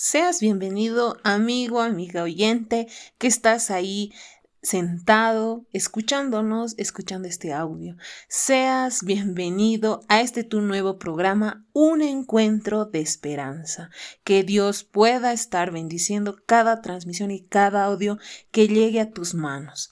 Seas bienvenido, amigo, amiga oyente, que estás ahí sentado, escuchándonos, escuchando este audio. Seas bienvenido a este tu nuevo programa, Un Encuentro de Esperanza. Que Dios pueda estar bendiciendo cada transmisión y cada audio que llegue a tus manos.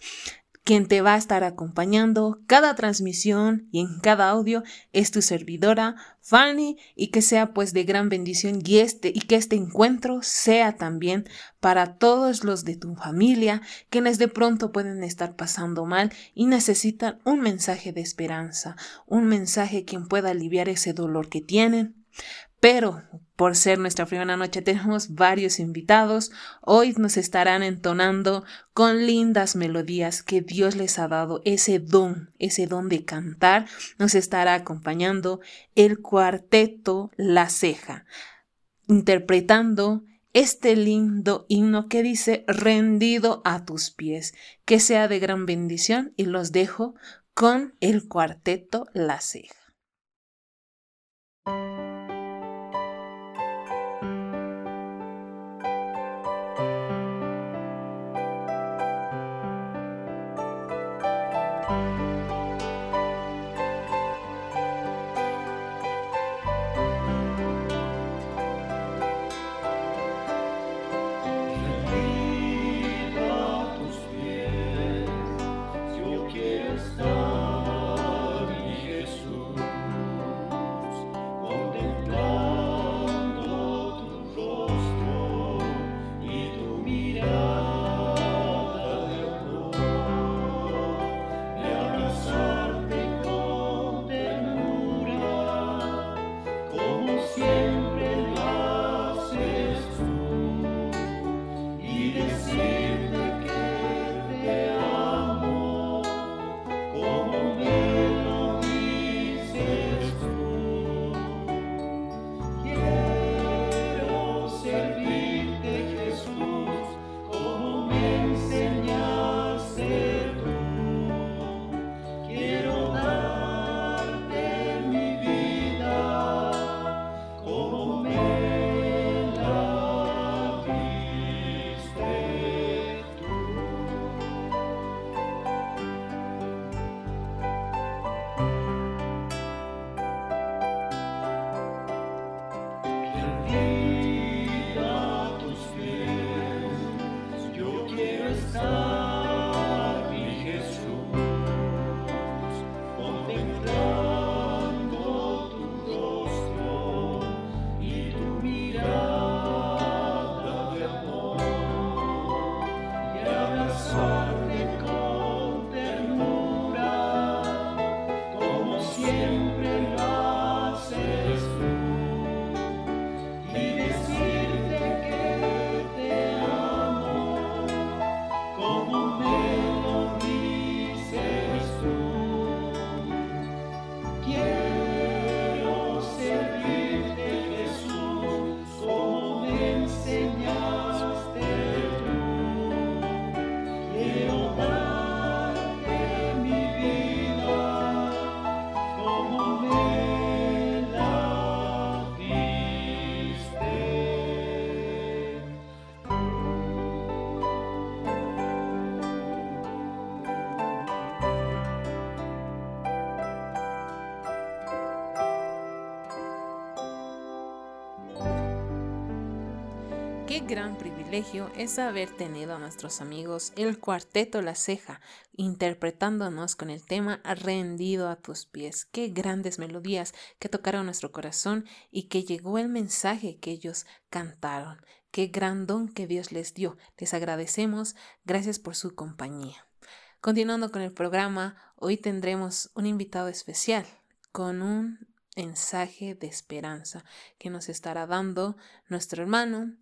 Quien te va a estar acompañando cada transmisión y en cada audio es tu servidora Fanny y que sea pues de gran bendición y este y que este encuentro sea también para todos los de tu familia quienes de pronto pueden estar pasando mal y necesitan un mensaje de esperanza, un mensaje quien pueda aliviar ese dolor que tienen. Pero por ser nuestra primera noche tenemos varios invitados. Hoy nos estarán entonando con lindas melodías que Dios les ha dado, ese don, ese don de cantar. Nos estará acompañando el cuarteto La Ceja, interpretando este lindo himno que dice rendido a tus pies, que sea de gran bendición y los dejo con el cuarteto La Ceja. Qué gran privilegio es haber tenido a nuestros amigos el cuarteto La Ceja interpretándonos con el tema Rendido a tus pies. Qué grandes melodías que tocaron nuestro corazón y que llegó el mensaje que ellos cantaron. Qué gran don que Dios les dio. Les agradecemos. Gracias por su compañía. Continuando con el programa, hoy tendremos un invitado especial con un mensaje de esperanza que nos estará dando nuestro hermano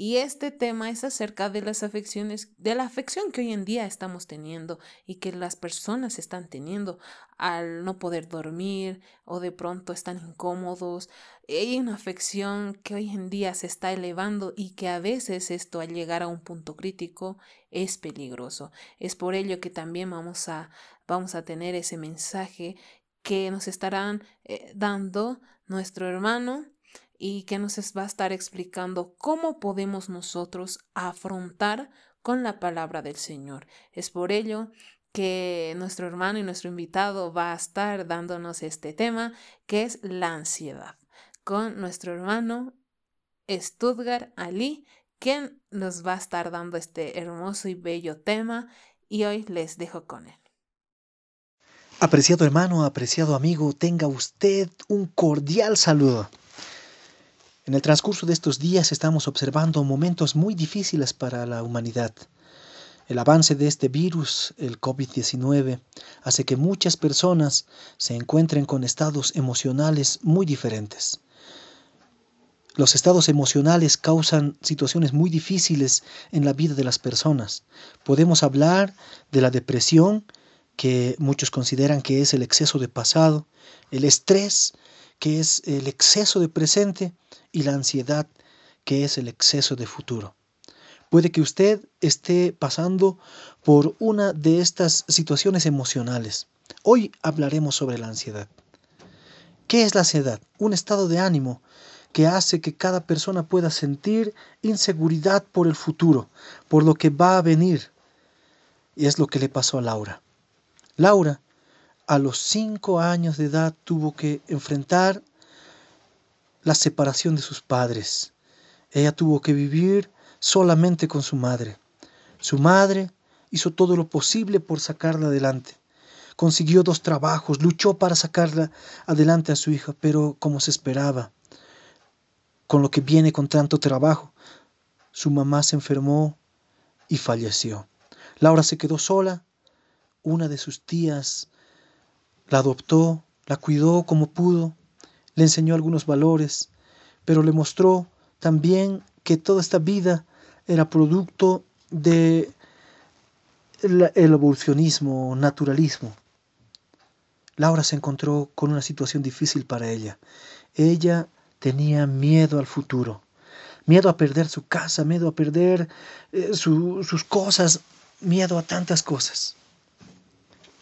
y este tema es acerca de las afecciones, de la afección que hoy en día estamos teniendo y que las personas están teniendo al no poder dormir o de pronto están incómodos. Hay una afección que hoy en día se está elevando y que a veces esto al llegar a un punto crítico es peligroso. Es por ello que también vamos a, vamos a tener ese mensaje que nos estarán eh, dando nuestro hermano y que nos va a estar explicando cómo podemos nosotros afrontar con la palabra del Señor. Es por ello que nuestro hermano y nuestro invitado va a estar dándonos este tema, que es la ansiedad, con nuestro hermano Stuttgart Ali, quien nos va a estar dando este hermoso y bello tema, y hoy les dejo con él. Apreciado hermano, apreciado amigo, tenga usted un cordial saludo. En el transcurso de estos días estamos observando momentos muy difíciles para la humanidad. El avance de este virus, el COVID-19, hace que muchas personas se encuentren con estados emocionales muy diferentes. Los estados emocionales causan situaciones muy difíciles en la vida de las personas. Podemos hablar de la depresión, que muchos consideran que es el exceso de pasado, el estrés, que es el exceso de presente, y la ansiedad, que es el exceso de futuro. Puede que usted esté pasando por una de estas situaciones emocionales. Hoy hablaremos sobre la ansiedad. ¿Qué es la ansiedad? Un estado de ánimo que hace que cada persona pueda sentir inseguridad por el futuro, por lo que va a venir. Y es lo que le pasó a Laura. Laura, a los cinco años de edad, tuvo que enfrentar la separación de sus padres. Ella tuvo que vivir solamente con su madre. Su madre hizo todo lo posible por sacarla adelante. Consiguió dos trabajos, luchó para sacarla adelante a su hija, pero como se esperaba, con lo que viene con tanto trabajo, su mamá se enfermó y falleció. Laura se quedó sola una de sus tías la adoptó, la cuidó como pudo, le enseñó algunos valores, pero le mostró también que toda esta vida era producto de el, evolucionismo, naturalismo. Laura se encontró con una situación difícil para ella. Ella tenía miedo al futuro, miedo a perder su casa, miedo a perder eh, sus cosas, miedo a tantas cosas.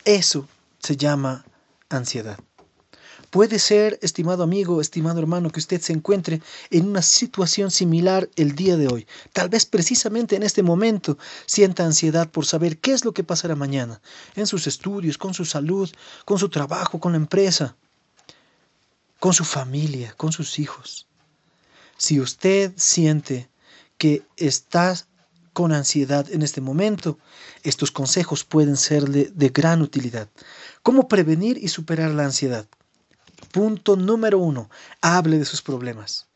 Eso se llama ansiedad. Puede ser, estimado amigo, estimado hermano, que usted se encuentre en una situación similar el día de hoy. Tal vez precisamente en este momento sienta ansiedad por saber qué es lo que pasará mañana, en sus estudios, con su salud, con su trabajo, con la empresa, con su familia, con sus hijos. Si usted siente que está con ansiedad en este momento, estos consejos pueden serle de gran utilidad. ¿Cómo prevenir y superar la ansiedad? Punto número uno, hable de sus problemas.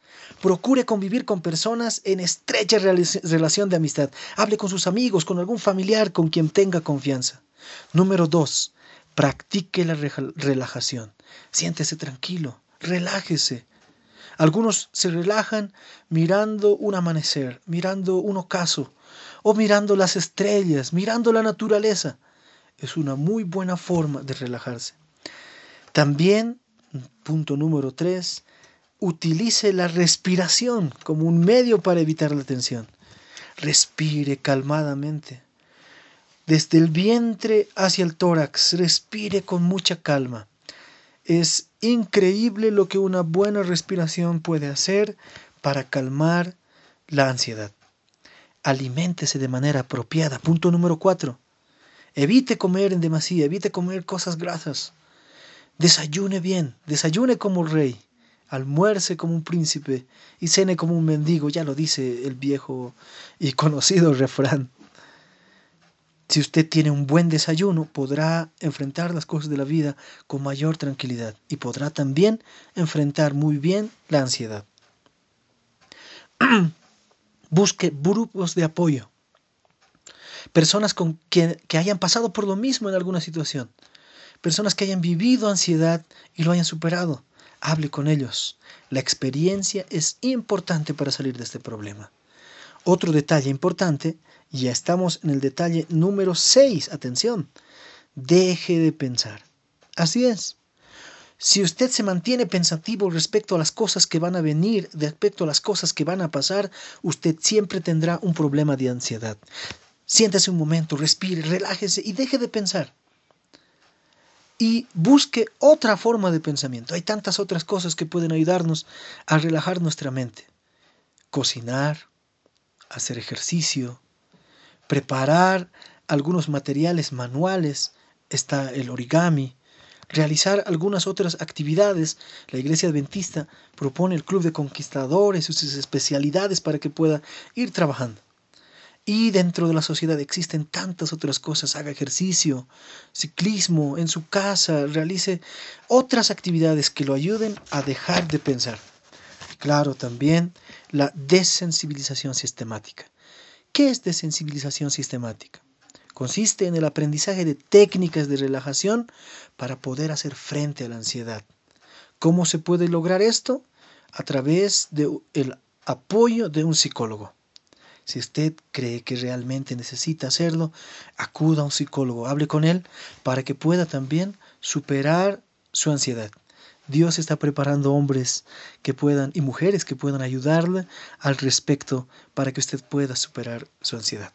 Procure convivir con personas en estrecha relación de amistad. Hable con sus amigos, con algún familiar con quien tenga confianza. Número dos, practique la relajación. Siéntese tranquilo, relájese. Algunos se relajan mirando un amanecer, mirando un ocaso, o mirando las estrellas, mirando la naturaleza. Es una muy buena forma de relajarse. También, punto número tres, utilice la respiración como un medio para evitar la tensión. Respire calmadamente. Desde el vientre hacia el tórax, respire con mucha calma. Es increíble lo que una buena respiración puede hacer para calmar la ansiedad aliméntese de manera apropiada. Punto número cuatro. Evite comer en demasía, evite comer cosas grasas. Desayune bien, desayune como rey, almuerce como un príncipe y cene como un mendigo, ya lo dice el viejo y conocido refrán. Si usted tiene un buen desayuno, podrá enfrentar las cosas de la vida con mayor tranquilidad y podrá también enfrentar muy bien la ansiedad. Busque grupos de apoyo. Personas con que, que hayan pasado por lo mismo en alguna situación. Personas que hayan vivido ansiedad y lo hayan superado. Hable con ellos. La experiencia es importante para salir de este problema. Otro detalle importante, ya estamos en el detalle número 6, atención, deje de pensar. Así es, si usted se mantiene pensativo respecto a las cosas que van a venir, respecto a las cosas que van a pasar, usted siempre tendrá un problema de ansiedad. Siéntese un momento, respire, relájese y deje de pensar. y busque otra forma de pensamiento. Hay tantas otras cosas que pueden ayudarnos a relajar nuestra mente. Cocinar, hacer ejercicio, preparar algunos materiales manuales, está el origami, realizar algunas otras actividades. La Iglesia Adventista propone el Club de Conquistadores sus especialidades para que pueda ir trabajando. Y dentro de la sociedad existen tantas otras cosas. Haga ejercicio, ciclismo en su casa, realice otras actividades que lo ayuden a dejar de pensar. Claro, también la desensibilización sistemática. ¿Qué es desensibilización sistemática? Consiste en el aprendizaje de técnicas de relajación para poder hacer frente a la ansiedad. ¿Cómo se puede lograr esto? A través del apoyo de un psicólogo. Si usted cree que realmente necesita hacerlo, acuda a un psicólogo, hable con él para que pueda también superar su ansiedad. Dios está preparando hombres que puedan y mujeres que puedan ayudarle al respecto para que usted pueda superar su ansiedad.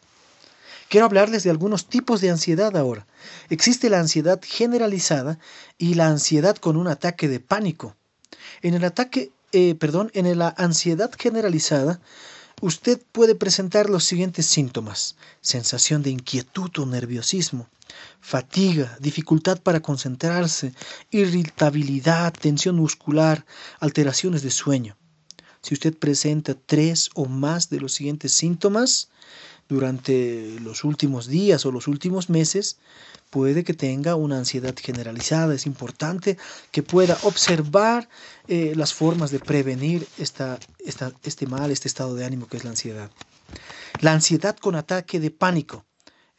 Quiero hablarles de algunos tipos de ansiedad ahora. Existe la ansiedad generalizada y la ansiedad con un ataque de pánico. En el ataque, eh, perdón, en la ansiedad generalizada, usted puede presentar los siguientes síntomas. Sensación de inquietud o nerviosismo, fatiga, dificultad para concentrarse, irritabilidad, tensión muscular, alteraciones de sueño. Si usted presenta tres o más de los siguientes síntomas durante los últimos días o los últimos meses, puede que tenga una ansiedad generalizada. Es importante que pueda observar eh, las formas de prevenir esta, este mal, este estado de ánimo que es la ansiedad. La ansiedad con ataque de pánico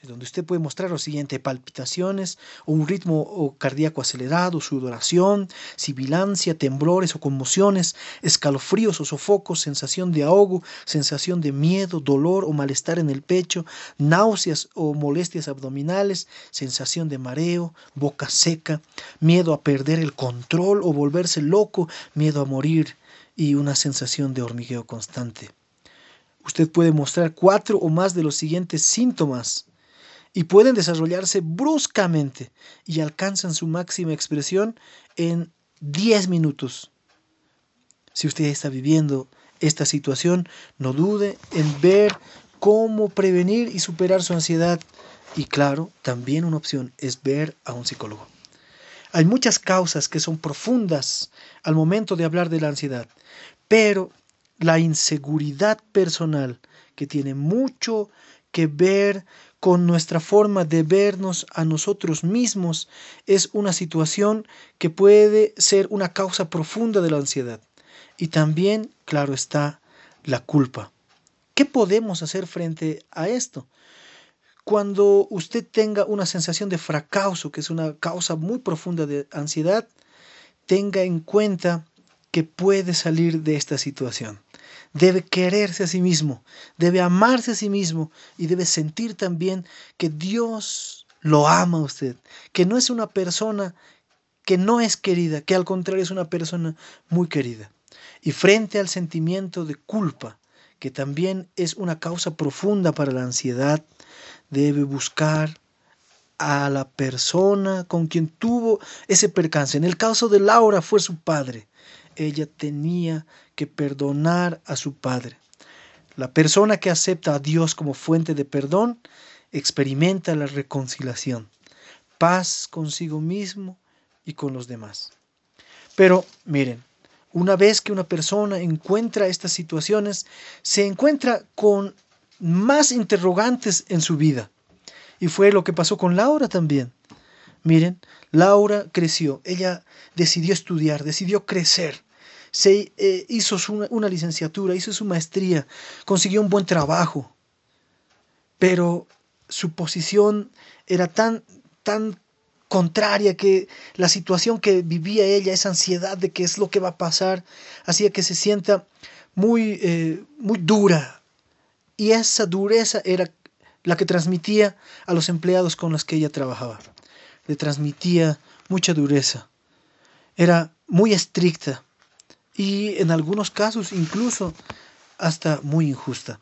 donde usted puede mostrar lo siguiente, palpitaciones o un ritmo cardíaco acelerado, sudoración, sibilancia, temblores o conmociones, escalofríos o sofocos, sensación de ahogo, sensación de miedo, dolor o malestar en el pecho, náuseas o molestias abdominales, sensación de mareo, boca seca, miedo a perder el control o volverse loco, miedo a morir y una sensación de hormigueo constante. Usted puede mostrar cuatro o más de los siguientes síntomas y pueden desarrollarse bruscamente y alcanzan su máxima expresión en 10 minutos. Si usted está viviendo esta situación, no dude en ver cómo prevenir y superar su ansiedad. Y claro, también una opción es ver a un psicólogo. Hay muchas causas que son profundas al momento de hablar de la ansiedad, pero la inseguridad personal, que tiene mucho que ver con nuestra forma de vernos a nosotros mismos es una situación que puede ser una causa profunda de la ansiedad. Y también, claro está, la culpa. ¿Qué podemos hacer frente a esto? Cuando usted tenga una sensación de fracaso, que es una causa muy profunda de ansiedad, tenga en cuenta que puede salir de esta situación debe quererse a sí mismo, debe amarse a sí mismo y debe sentir también que Dios lo ama a usted, que no es una persona que no es querida, que al contrario es una persona muy querida. Y frente al sentimiento de culpa, que también es una causa profunda para la ansiedad, debe buscar a la persona con quien tuvo ese percance. En el caso de Laura fue su padre ella tenía que perdonar a su padre. La persona que acepta a Dios como fuente de perdón experimenta la reconciliación, paz consigo mismo y con los demás. Pero miren, una vez que una persona encuentra estas situaciones, se encuentra con más interrogantes en su vida. Y fue lo que pasó con Laura también. Miren, Laura creció, ella decidió estudiar, decidió crecer se eh, hizo una licenciatura, hizo su maestría, consiguió un buen trabajo, pero su posición era tan, tan contraria que la situación que vivía ella, esa ansiedad de qué es lo que va a pasar, hacía que se sienta muy, eh, muy dura. Y esa dureza era la que transmitía a los empleados con los que ella trabajaba. Le transmitía mucha dureza. Era muy estricta y en algunos casos incluso hasta muy injusta.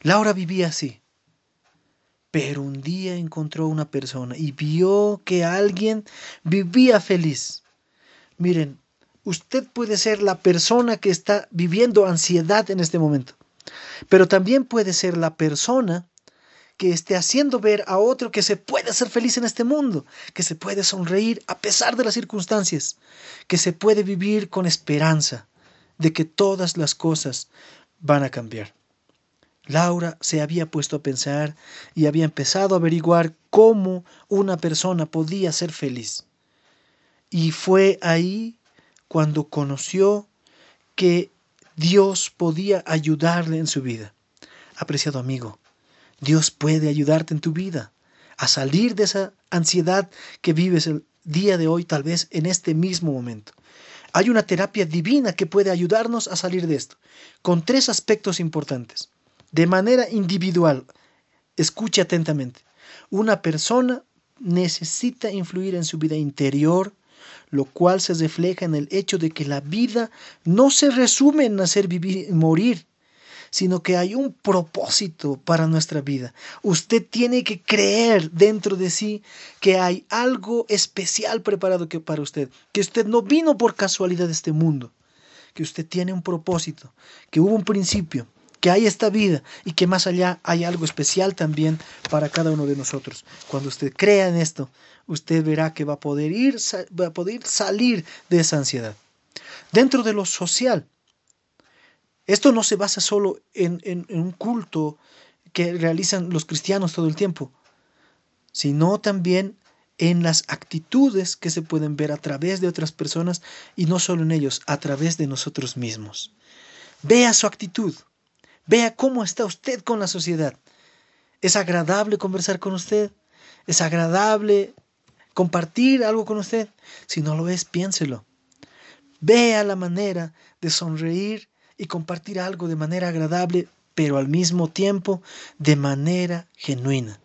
Laura vivía así. Pero un día encontró una persona y vio que alguien vivía feliz. Miren, usted puede ser la persona que está viviendo ansiedad en este momento, pero también puede ser la persona que esté haciendo ver a otro que se puede ser feliz en este mundo, que se puede sonreír a pesar de las circunstancias, que se puede vivir con esperanza de que todas las cosas van a cambiar. Laura se había puesto a pensar y había empezado a averiguar cómo una persona podía ser feliz. Y fue ahí cuando conoció que Dios podía ayudarle en su vida. Apreciado amigo, Dios puede ayudarte en tu vida a salir de esa ansiedad que vives el día de hoy, tal vez en este mismo momento. Hay una terapia divina que puede ayudarnos a salir de esto, con tres aspectos importantes. De manera individual, escuche atentamente, una persona necesita influir en su vida interior, lo cual se refleja en el hecho de que la vida no se resume en nacer, vivir y morir, sino que hay un propósito para nuestra vida. Usted tiene que creer dentro de sí que hay algo especial preparado que para usted, que usted no vino por casualidad de este mundo, que usted tiene un propósito, que hubo un principio, que hay esta vida y que más allá hay algo especial también para cada uno de nosotros. Cuando usted crea en esto, usted verá que va a poder ir, va a poder salir de esa ansiedad. Dentro de lo social, esto no se basa solo en, en, un culto que realizan los cristianos todo el tiempo, sino también en las actitudes que se pueden ver a través de otras personas y no solo en ellos, a través de nosotros mismos. Vea su actitud, vea cómo está usted con la sociedad. ¿Es agradable conversar con usted? ¿Es agradable compartir algo con usted? Si no lo es, piénselo. Vea la manera de sonreír y compartir algo de manera agradable, pero al mismo tiempo de manera genuina.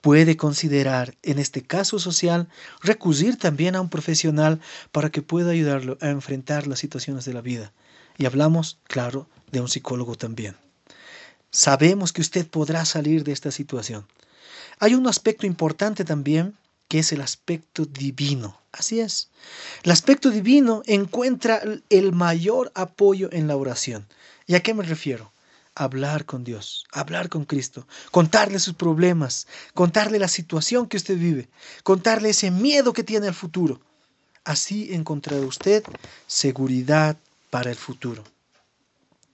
Puede considerar, en este caso social, recurrir también a un profesional para que pueda ayudarlo a enfrentar las situaciones de la vida. Y hablamos, claro, de un psicólogo también. Sabemos que usted podrá salir de esta situación. Hay un aspecto importante también que es el aspecto divino. Así es. El aspecto divino encuentra el mayor apoyo en la oración. ¿Y a qué me refiero? Hablar con Dios, hablar con Cristo, contarle sus problemas, contarle la situación que usted vive, contarle ese miedo que tiene al futuro. Así encontrará usted seguridad para el futuro.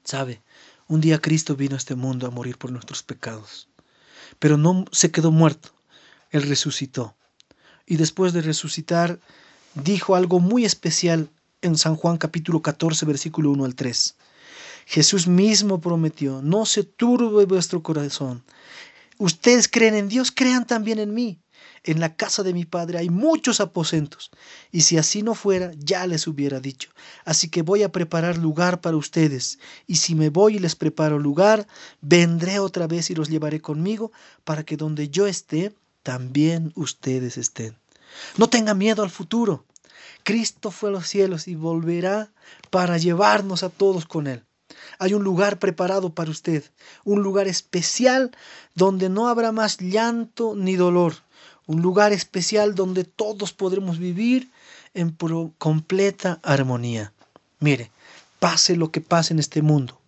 ¿Sabe? Un día Cristo vino a este mundo a morir por nuestros pecados, pero no se quedó muerto, Él resucitó y después de resucitar, dijo algo muy especial en San Juan capítulo 14, versículo 1 al 3. Jesús mismo prometió, no se turbe vuestro corazón. Ustedes creen en Dios, crean también en mí. En la casa de mi Padre hay muchos aposentos, y si así no fuera, ya les hubiera dicho. Así que voy a preparar lugar para ustedes, y si me voy y les preparo lugar, vendré otra vez y los llevaré conmigo, para que donde yo esté, también ustedes estén. No tengan miedo al futuro. Cristo fue a los cielos y volverá para llevarnos a todos con Él. Hay un lugar preparado para usted, un lugar especial donde no habrá más llanto ni dolor, un lugar especial donde todos podremos vivir en completa armonía. Mire, pase lo que pase en este mundo,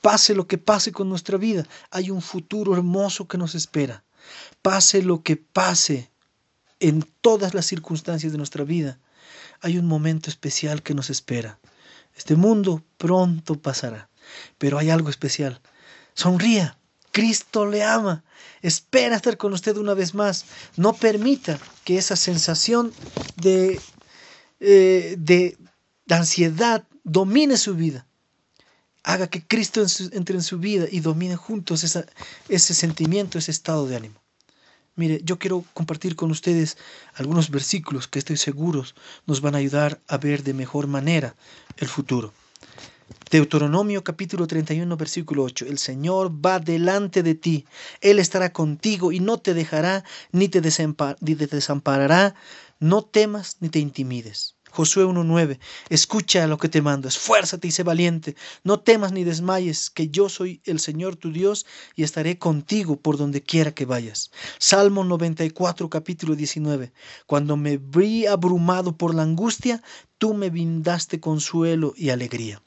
pase lo que pase con nuestra vida, hay un futuro hermoso que nos espera. Pase lo que pase en todas las circunstancias de nuestra vida, hay un momento especial que nos espera. Este mundo pronto pasará, pero hay algo especial. Sonría. Cristo le ama. Espera estar con usted una vez más. No permita que esa sensación de, eh, de, ansiedad domine su vida. Haga que Cristo entre en su vida y domine juntos ese sentimiento, ese estado de ánimo. Mire, yo quiero compartir con ustedes algunos versículos que estoy seguro nos van a ayudar a ver de mejor manera el futuro. Deuteronomio capítulo 31 versículo 8. El Señor va delante de ti, Él estará contigo y no te dejará ni te, desamparará. No temas ni te intimides. Josué 1.9. Escucha lo que te mando, esfuérzate y sé valiente, no temas ni desmayes, que yo soy el Señor tu Dios y estaré contigo por donde quiera que vayas. Salmo 94, capítulo 19. Cuando me vi abrumado por la angustia, tú me brindaste consuelo y alegría.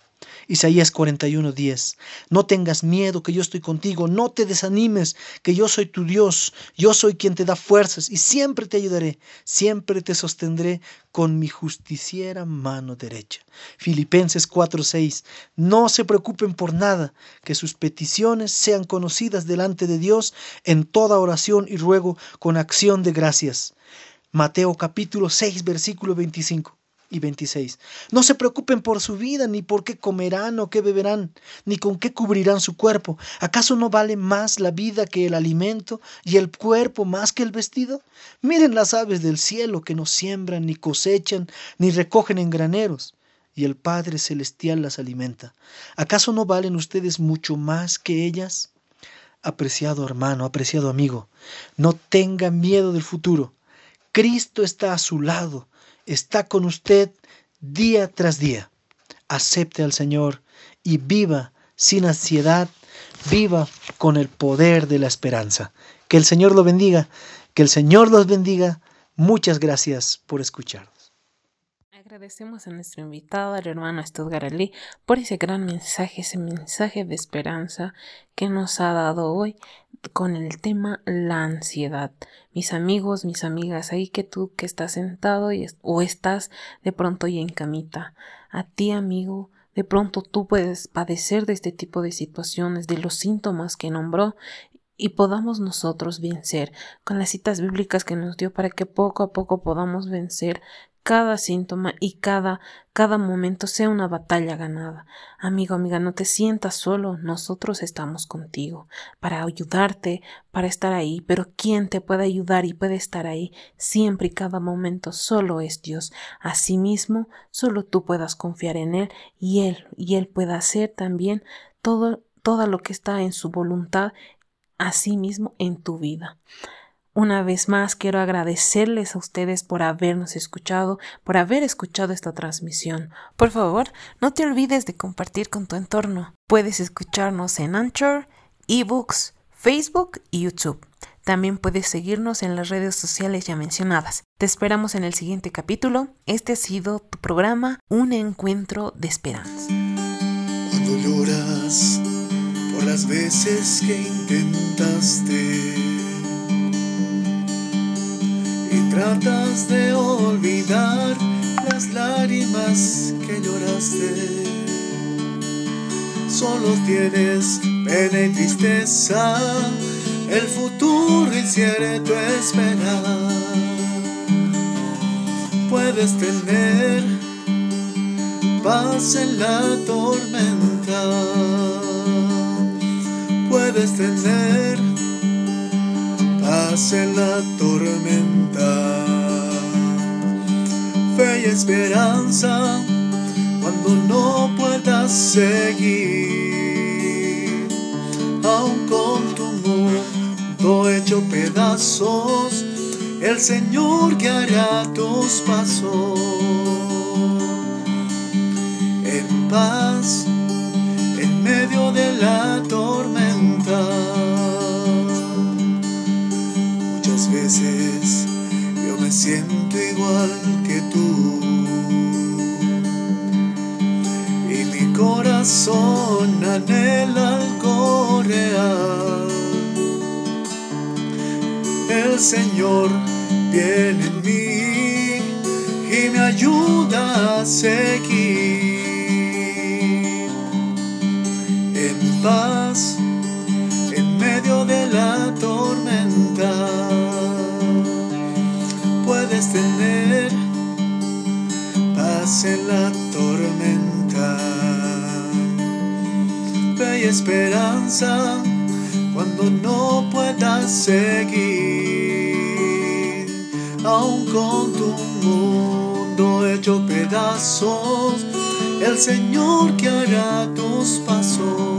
Isaías 41:10. No tengas miedo, que yo estoy contigo. No te desanimes, que yo soy tu Dios. Yo soy quien te da fuerzas y siempre te ayudaré. Siempre te sostendré con mi justiciera mano derecha. Filipenses 4:6. No se preocupen por nada, que sus peticiones sean conocidas delante de Dios en toda oración y ruego con acción de gracias. Mateo capítulo 6, versículo 25 y 26. No se preocupen por su vida, ni por qué comerán o qué beberán, ni con qué cubrirán su cuerpo. ¿Acaso no vale más la vida que el alimento y el cuerpo más que el vestido? Miren las aves del cielo que no siembran, ni cosechan, ni recogen en graneros, y el Padre Celestial las alimenta. ¿Acaso no valen ustedes mucho más que ellas? Apreciado hermano, apreciado amigo, no tenga miedo del futuro. Cristo está a su lado está con usted día tras día. Acepte al Señor y viva sin ansiedad, viva con el poder de la esperanza. Que el Señor lo bendiga, que el Señor los bendiga. Muchas gracias por escuchar. Agradecemos a nuestro invitado, al hermano Stuttgart Ali, por ese gran mensaje, ese mensaje de esperanza que nos ha dado hoy con el tema la ansiedad. Mis amigos, mis amigas, ahí que tú que estás sentado y o estás de pronto y en camita, a ti amigo, de pronto tú puedes padecer de este tipo de situaciones, de los síntomas que nombró y podamos nosotros vencer con las citas bíblicas que nos dio para que poco a poco podamos vencer cada síntoma y cada cada momento sea una batalla ganada. Amigo, amiga, no te sientas solo, nosotros estamos contigo para ayudarte, para estar ahí, pero quien te puede ayudar y puede estar ahí siempre y cada momento solo es Dios. Asimismo, solo tú puedas confiar en él y él y él pueda hacer también todo todo lo que está en su voluntad asimismo en tu vida. Una vez más quiero agradecerles a ustedes por habernos escuchado, por haber escuchado esta transmisión. Por favor, no te olvides de compartir con tu entorno. Puedes escucharnos en Anchor, eBooks, Facebook y YouTube. También puedes seguirnos en las redes sociales ya mencionadas. Te esperamos en el siguiente capítulo. Este ha sido tu programa Un encuentro de esperanza. Cuando lloras por las veces que intentaste tratas de olvidar las lágrimas que lloraste. Solo tienes pena y tristeza, el futuro incierto esperar. Puedes tener paz en la tormenta. Puedes tener en la tormenta. Fe y esperanza cuando no puedas seguir, aun con tu mundo hecho pedazos, el Señor guiará tus pasos en paz en medio de la tormenta. Siento igual que tú. Y mi corazón anhela algo real. El Señor viene en mí y me ayuda a seguir en paz esperanza cuando no puedas seguir, aun con tu mundo hecho pedazos, el Señor que hará tus pasos.